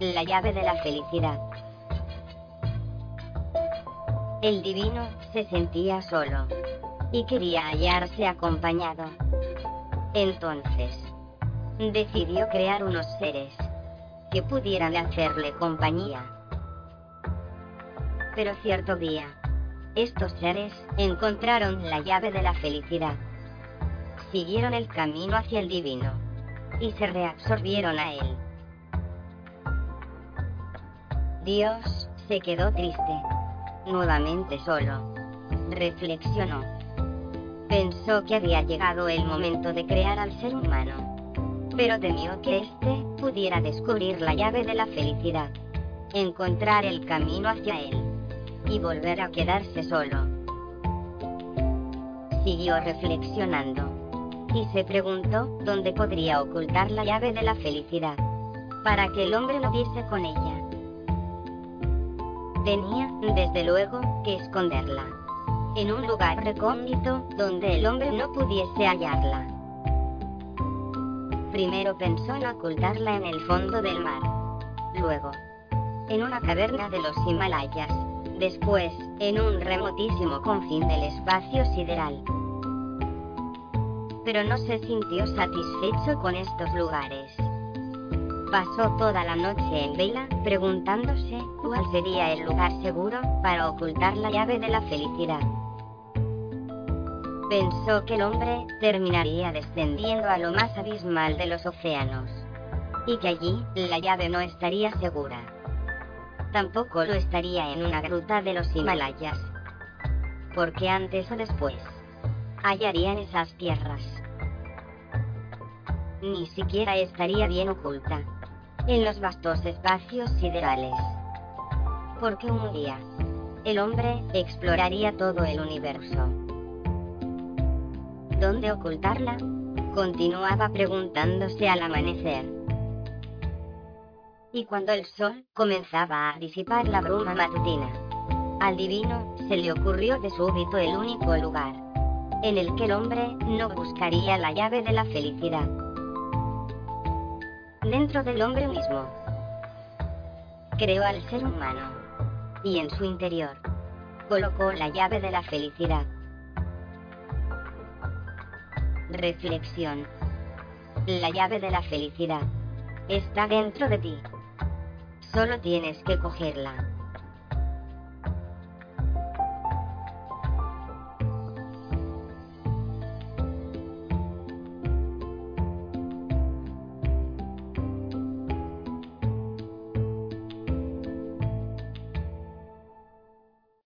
la llave de la felicidad. El divino se sentía solo y quería hallarse acompañado. Entonces, decidió crear unos seres que pudieran hacerle compañía. Pero cierto día, estos seres encontraron la llave de la felicidad. Siguieron el camino hacia el divino y se reabsorbieron a él. Dios se quedó triste, nuevamente solo. Reflexionó. Pensó que había llegado el momento de crear al ser humano, pero temió que éste pudiera descubrir la llave de la felicidad, encontrar el camino hacia él y volver a quedarse solo. Siguió reflexionando y se preguntó dónde podría ocultar la llave de la felicidad, para que el hombre no diese con ella. Tenía, desde luego, que esconderla, en un lugar recóndito donde el hombre no pudiese hallarla. Primero pensó en ocultarla en el fondo del mar, luego, en una caverna de los Himalayas, después, en un remotísimo confín del espacio sideral. Pero no se sintió satisfecho con estos lugares. Pasó toda la noche en vela, preguntándose sería el lugar seguro para ocultar la llave de la felicidad. Pensó que el hombre terminaría descendiendo a lo más abismal de los océanos, y que allí la llave no estaría segura tampoco lo estaría en una gruta de los Himalayas. Porque antes o después, hallarían esas tierras. Ni siquiera estaría bien oculta, en los vastos espacios siderales. Porque un día, el hombre exploraría todo el universo. ¿Dónde ocultarla? Continuaba preguntándose al amanecer y cuando el sol comenzaba a disipar la bruma matutina. Al divino se le ocurrió de súbito el único lugar en el que el hombre no buscaría la llave de la felicidad. Dentro del hombre mismo. Creó al ser humano y en su interior colocó la llave de la felicidad. Reflexión. La llave de la felicidad está dentro de ti. Solo tienes que cogerla.